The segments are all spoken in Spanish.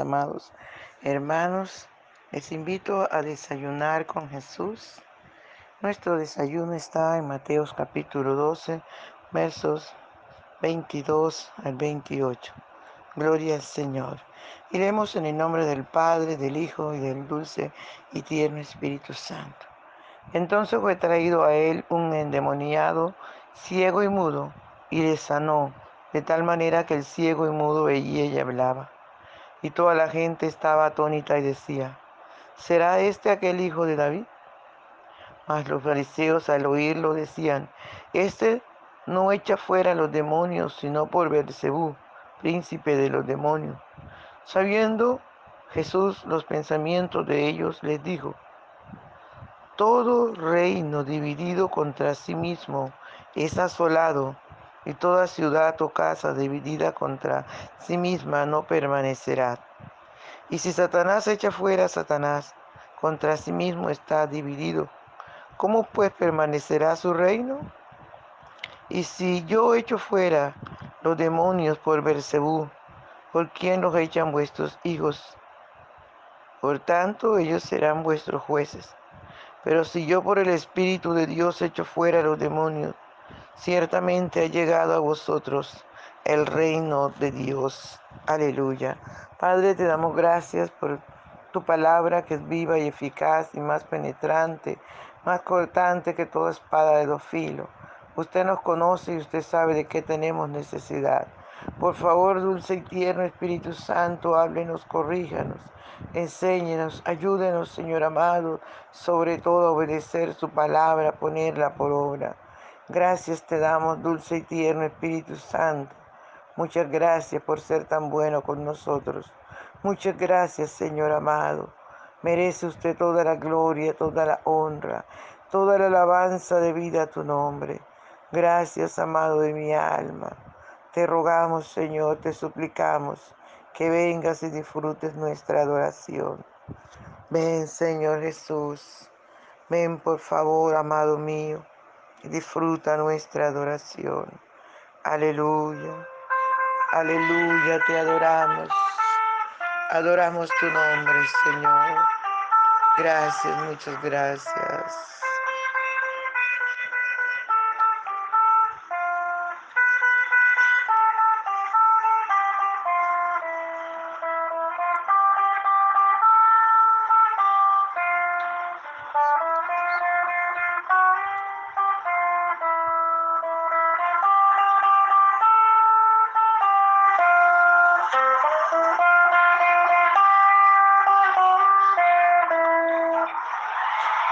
amados hermanos. Les invito a desayunar con Jesús. Nuestro desayuno está en Mateos capítulo 12, versos 22 al 28. Gloria al Señor. Iremos en el nombre del Padre, del Hijo y del dulce y tierno Espíritu Santo. Entonces fue traído a él un endemoniado, ciego y mudo, y le sanó, de tal manera que el ciego y mudo veía y hablaba. Y toda la gente estaba atónita y decía, ¿será este aquel hijo de David? Mas los fariseos al oírlo decían, este no echa fuera los demonios, sino por Beelzebú, príncipe de los demonios. Sabiendo Jesús los pensamientos de ellos, les dijo, todo reino dividido contra sí mismo es asolado, y toda ciudad o casa dividida contra sí misma no permanecerá. Y si Satanás echa fuera a Satanás, contra sí mismo está dividido. ¿Cómo pues permanecerá su reino? Y si yo echo fuera los demonios por Bersebú, ¿por quién los echan vuestros hijos? Por tanto, ellos serán vuestros jueces. Pero si yo por el Espíritu de Dios echo fuera los demonios, ciertamente ha llegado a vosotros el reino de Dios. Aleluya. Padre, te damos gracias por tu palabra que es viva y eficaz y más penetrante, más cortante que toda espada de dos filos. Usted nos conoce y usted sabe de qué tenemos necesidad. Por favor, dulce y tierno Espíritu Santo, háblenos, corríjanos, enséñenos, ayúdenos, Señor amado, sobre todo a obedecer su palabra, ponerla por obra. Gracias te damos, dulce y tierno Espíritu Santo. Muchas gracias por ser tan bueno con nosotros. Muchas gracias, Señor amado. Merece usted toda la gloria, toda la honra, toda la alabanza de vida a tu nombre. Gracias, amado de mi alma. Te rogamos, Señor, te suplicamos que vengas y disfrutes nuestra adoración. Ven, Señor Jesús. Ven, por favor, amado mío, disfruta nuestra adoración. Aleluya. Aleluya, te adoramos. Adoramos tu nombre, Señor. Gracias, muchas gracias.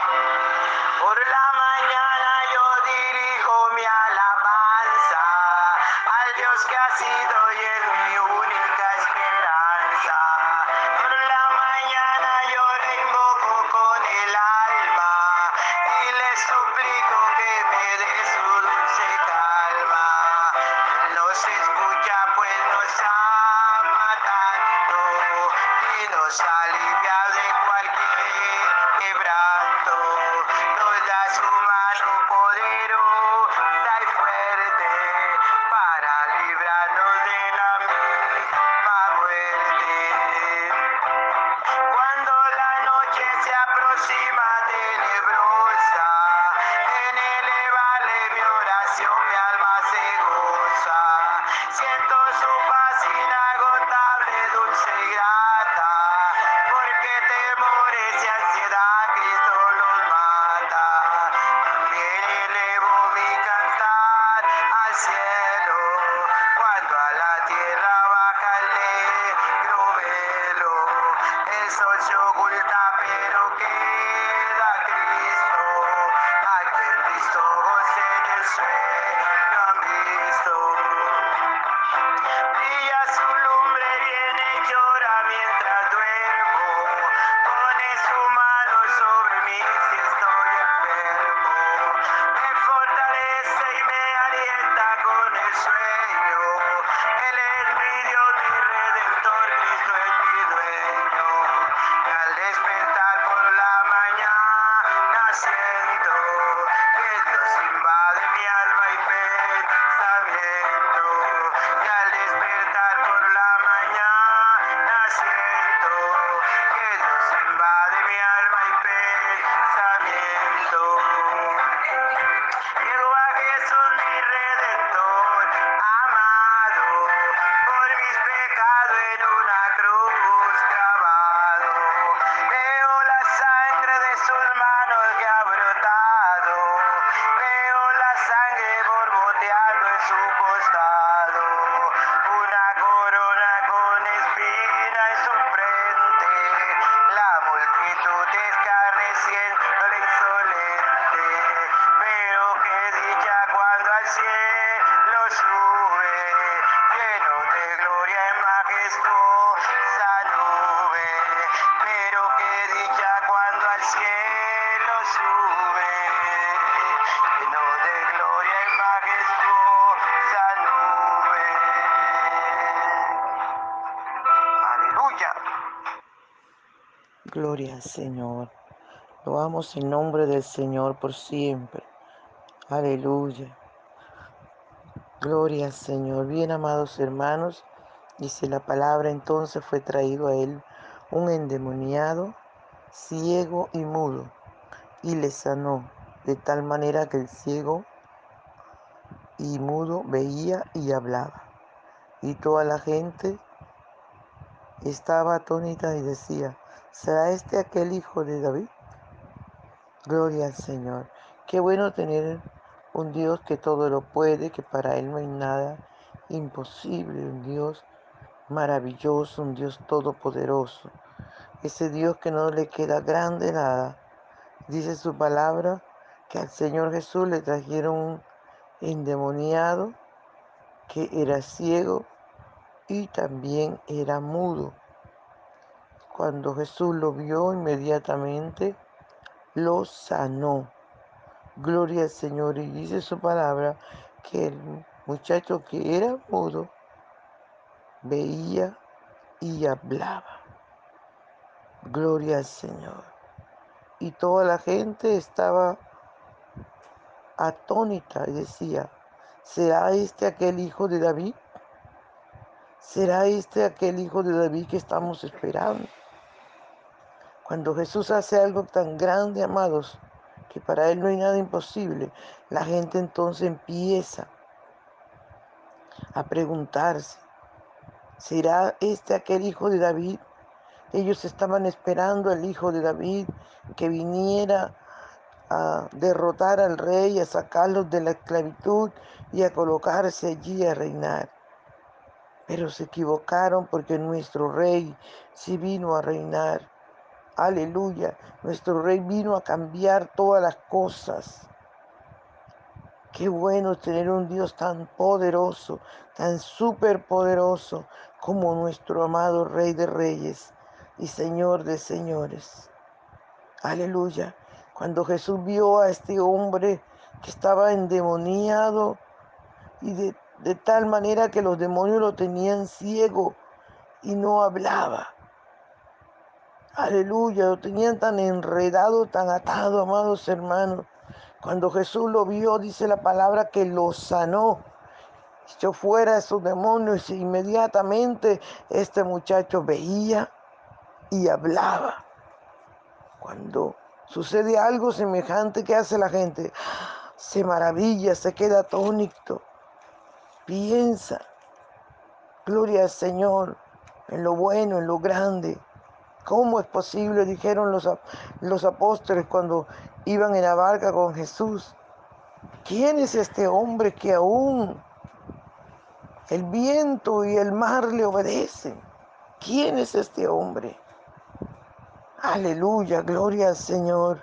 Bye. Gloria al Señor. Loamos el nombre del Señor por siempre. Aleluya. Gloria al Señor. Bien, amados hermanos, dice la palabra, entonces fue traído a él un endemoniado, ciego y mudo, y le sanó, de tal manera que el ciego y mudo veía y hablaba. Y toda la gente estaba atónita y decía, ¿será este aquel hijo de David? Gloria al Señor. Qué bueno tener un Dios que todo lo puede, que para Él no hay nada imposible, un Dios maravilloso, un Dios todopoderoso. Ese Dios que no le queda grande nada. Dice su palabra que al Señor Jesús le trajeron un endemoniado que era ciego y también era mudo. Cuando Jesús lo vio inmediatamente, lo sanó. Gloria al Señor. Y dice su palabra que el muchacho que era mudo veía y hablaba. Gloria al Señor. Y toda la gente estaba atónita y decía, ¿será este aquel hijo de David? ¿Será este aquel hijo de David que estamos esperando? Cuando Jesús hace algo tan grande, amados, que para Él no hay nada imposible, la gente entonces empieza a preguntarse, ¿será este aquel hijo de David? Ellos estaban esperando al hijo de David que viniera a derrotar al rey, a sacarlos de la esclavitud y a colocarse allí a reinar. Pero se equivocaron porque nuestro rey sí vino a reinar. Aleluya. Nuestro rey vino a cambiar todas las cosas. Qué bueno tener un Dios tan poderoso, tan superpoderoso como nuestro amado Rey de Reyes y Señor de Señores. Aleluya. Cuando Jesús vio a este hombre que estaba endemoniado y de de tal manera que los demonios lo tenían ciego y no hablaba. Aleluya, lo tenían tan enredado, tan atado, amados hermanos. Cuando Jesús lo vio, dice la palabra que lo sanó. Echó fuera esos demonios y inmediatamente este muchacho veía y hablaba. Cuando sucede algo semejante, ¿qué hace la gente? Se maravilla, se queda atónito. Piensa, gloria al Señor, en lo bueno, en lo grande. ¿Cómo es posible? Dijeron los, los apóstoles cuando iban en la barca con Jesús. ¿Quién es este hombre que aún el viento y el mar le obedecen? ¿Quién es este hombre? Aleluya, gloria al Señor.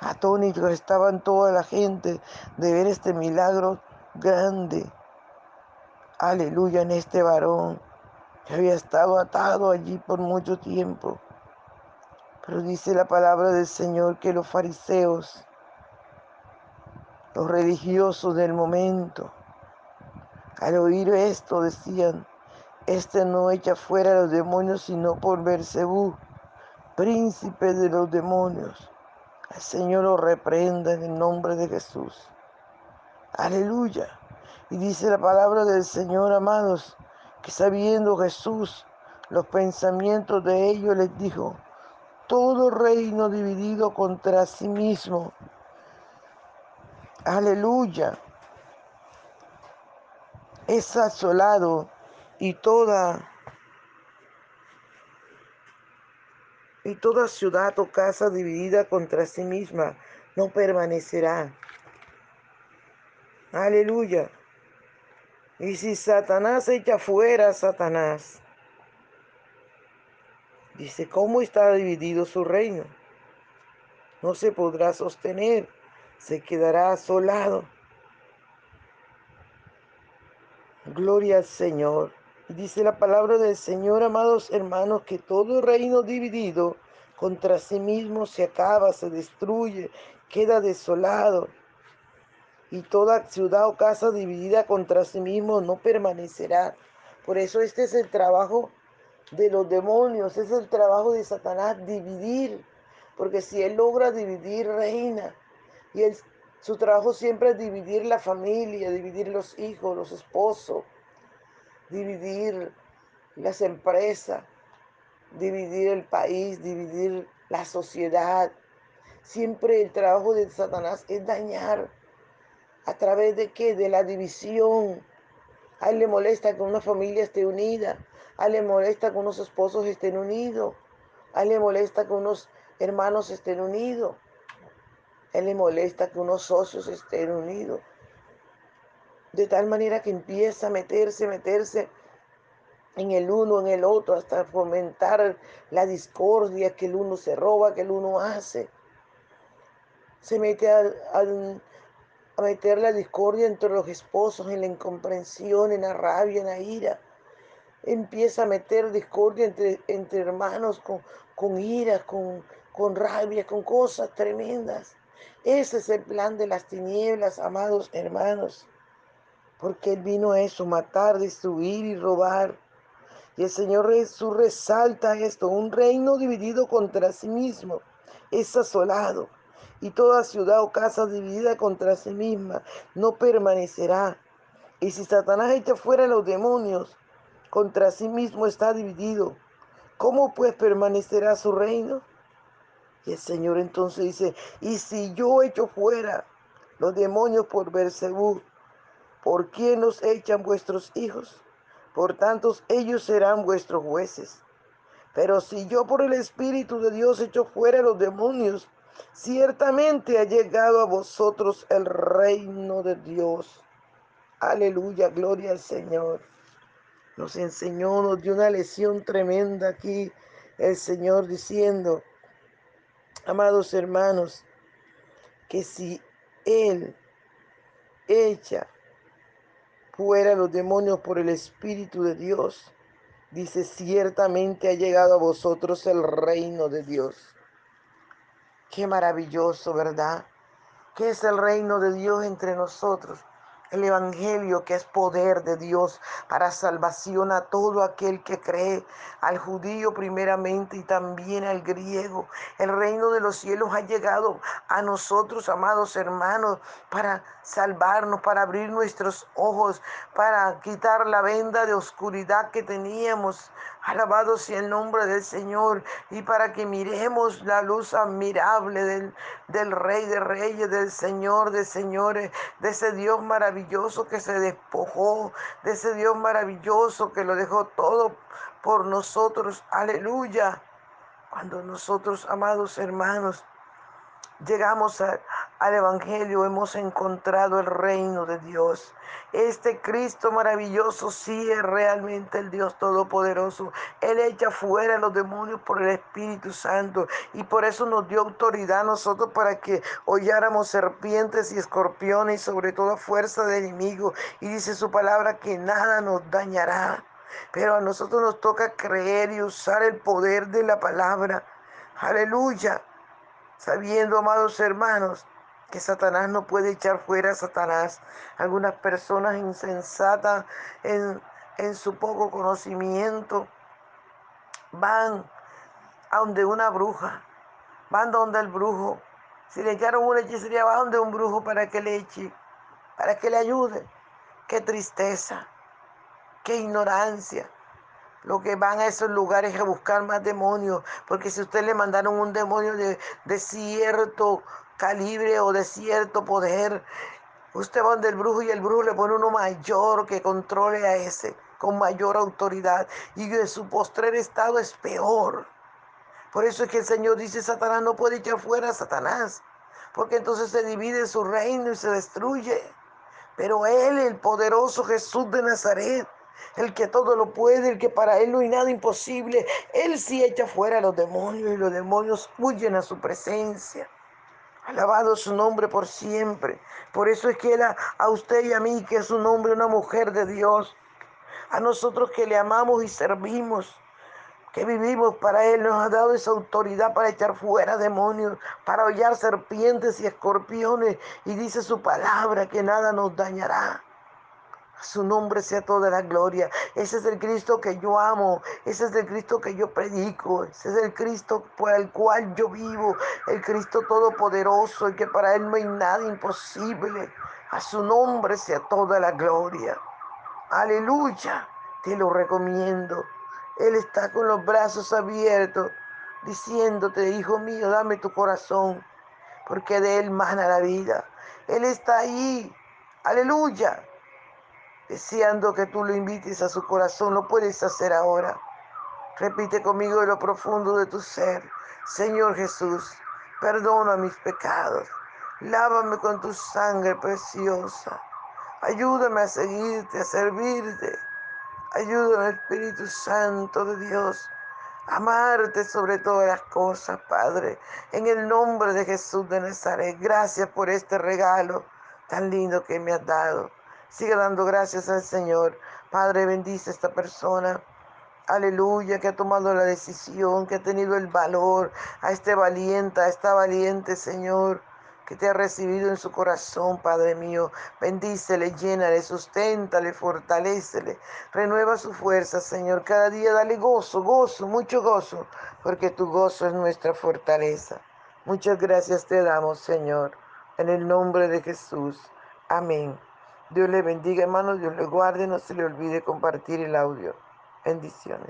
Atónitos estaban toda la gente de ver este milagro grande aleluya, en este varón que había estado atado allí por mucho tiempo. Pero dice la palabra del Señor que los fariseos, los religiosos del momento, al oír esto decían, este no echa fuera a los demonios sino por Bersebú, príncipe de los demonios. El Señor lo reprenda en el nombre de Jesús. Aleluya. Y dice la palabra del Señor, amados, que sabiendo Jesús los pensamientos de ellos, les dijo, todo reino dividido contra sí mismo. Aleluya. Es asolado y toda y toda ciudad o casa dividida contra sí misma no permanecerá. Aleluya. Y si Satanás echa fuera a Satanás, dice, ¿cómo está dividido su reino? No se podrá sostener, se quedará asolado. Gloria al Señor. Dice la palabra del Señor, amados hermanos, que todo reino dividido contra sí mismo se acaba, se destruye, queda desolado y toda ciudad o casa dividida contra sí mismo no permanecerá. Por eso este es el trabajo de los demonios. Es el trabajo de Satanás dividir. Porque si él logra dividir, reina. Y él, su trabajo siempre es dividir la familia, dividir los hijos, los esposos, dividir las empresas, dividir el país, dividir la sociedad. Siempre el trabajo de Satanás es dañar. ¿A través de qué? De la división. A él le molesta que una familia esté unida. A él le molesta que unos esposos estén unidos. A él le molesta que unos hermanos estén unidos. A él le molesta que unos socios estén unidos. De tal manera que empieza a meterse, meterse en el uno, en el otro, hasta fomentar la discordia que el uno se roba, que el uno hace. Se mete a, a, meter la discordia entre los esposos, en la incomprensión, en la rabia, en la ira. Empieza a meter discordia entre, entre hermanos con, con ira, con, con rabia, con cosas tremendas. Ese es el plan de las tinieblas, amados hermanos. Porque Él vino a eso, matar, destruir y robar. Y el Señor Jesús resalta esto, un reino dividido contra sí mismo es asolado, y toda ciudad o casa dividida contra sí misma no permanecerá. Y si Satanás echa fuera a los demonios, contra sí mismo está dividido. ¿Cómo pues permanecerá su reino? Y el Señor entonces dice, y si yo echo fuera los demonios por Bersebú, ¿por quién nos echan vuestros hijos? Por tanto, ellos serán vuestros jueces. Pero si yo por el Espíritu de Dios echo fuera los demonios, ciertamente ha llegado a vosotros el reino de Dios. Aleluya, gloria al Señor. Nos enseñó, nos dio una lección tremenda aquí el Señor diciendo, amados hermanos, que si Él echa fuera los demonios por el Espíritu de Dios. Dice, ciertamente ha llegado a vosotros el reino de Dios. Qué maravilloso, ¿verdad? ¿Qué es el reino de Dios entre nosotros? El Evangelio que es poder de Dios para salvación a todo aquel que cree, al judío primeramente y también al griego. El reino de los cielos ha llegado a nosotros, amados hermanos, para salvarnos, para abrir nuestros ojos, para quitar la venda de oscuridad que teníamos. Alabado sea el nombre del Señor y para que miremos la luz admirable del, del Rey de Reyes, del Señor de Señores, de ese Dios maravilloso que se despojó, de ese Dios maravilloso que lo dejó todo por nosotros. Aleluya. Cuando nosotros, amados hermanos, llegamos al Evangelio, hemos encontrado el reino de Dios. Este Cristo maravilloso sí es realmente el Dios Todopoderoso. Él echa fuera los demonios por el Espíritu Santo y por eso nos dio autoridad a nosotros para que holláramos serpientes y escorpiones y sobre todo fuerza de enemigo. Y dice su palabra que nada nos dañará. Pero a nosotros nos toca creer y usar el poder de la palabra. Aleluya sabiendo, amados hermanos, que Satanás no puede echar fuera a Satanás. Algunas personas insensatas en, en su poco conocimiento van a donde una bruja, van donde el brujo. Si le echaron una hechicería, van donde un brujo para que le eche, para que le ayude. Qué tristeza, qué ignorancia lo que van a esos lugares a buscar más demonios, porque si usted le mandaron un demonio de, de cierto calibre o de cierto poder, usted va donde el brujo y el brujo le pone uno mayor que controle a ese, con mayor autoridad, y su postrer estado es peor. Por eso es que el Señor dice, Satanás no puede echar fuera a Satanás, porque entonces se divide su reino y se destruye. Pero Él, el poderoso Jesús de Nazaret, el que todo lo puede, el que para él no hay nada imposible. Él sí echa fuera a los demonios y los demonios huyen a su presencia. Alabado su nombre por siempre. Por eso es que él a, a usted y a mí, que es un hombre, una mujer de Dios, a nosotros que le amamos y servimos, que vivimos para Él, nos ha dado esa autoridad para echar fuera demonios, para hollar serpientes y escorpiones. Y dice su palabra que nada nos dañará. Su nombre sea toda la gloria. Ese es el Cristo que yo amo. Ese es el Cristo que yo predico. Ese es el Cristo por el cual yo vivo. El Cristo todopoderoso y que para Él no hay nada imposible. A su nombre sea toda la gloria. Aleluya. Te lo recomiendo. Él está con los brazos abiertos diciéndote, hijo mío, dame tu corazón, porque de Él mana la vida. Él está ahí. Aleluya deseando que tú lo invites a su corazón. Lo puedes hacer ahora. Repite conmigo en lo profundo de tu ser. Señor Jesús, perdona mis pecados. Lávame con tu sangre preciosa. Ayúdame a seguirte, a servirte. Ayúdame, Espíritu Santo de Dios, a amarte sobre todas las cosas, Padre. En el nombre de Jesús de Nazaret, gracias por este regalo tan lindo que me has dado. Sigue dando gracias al Señor. Padre, bendice a esta persona. Aleluya, que ha tomado la decisión, que ha tenido el valor, a este valiente, a esta valiente, Señor, que te ha recibido en su corazón, Padre mío. Bendícele, llénale, susténtale, fortalecele, renueva su fuerza, Señor. Cada día dale gozo, gozo, mucho gozo, porque tu gozo es nuestra fortaleza. Muchas gracias te damos, Señor, en el nombre de Jesús. Amén. Dios le bendiga, hermanos, Dios le guarde, no se le olvide compartir el audio. Bendiciones.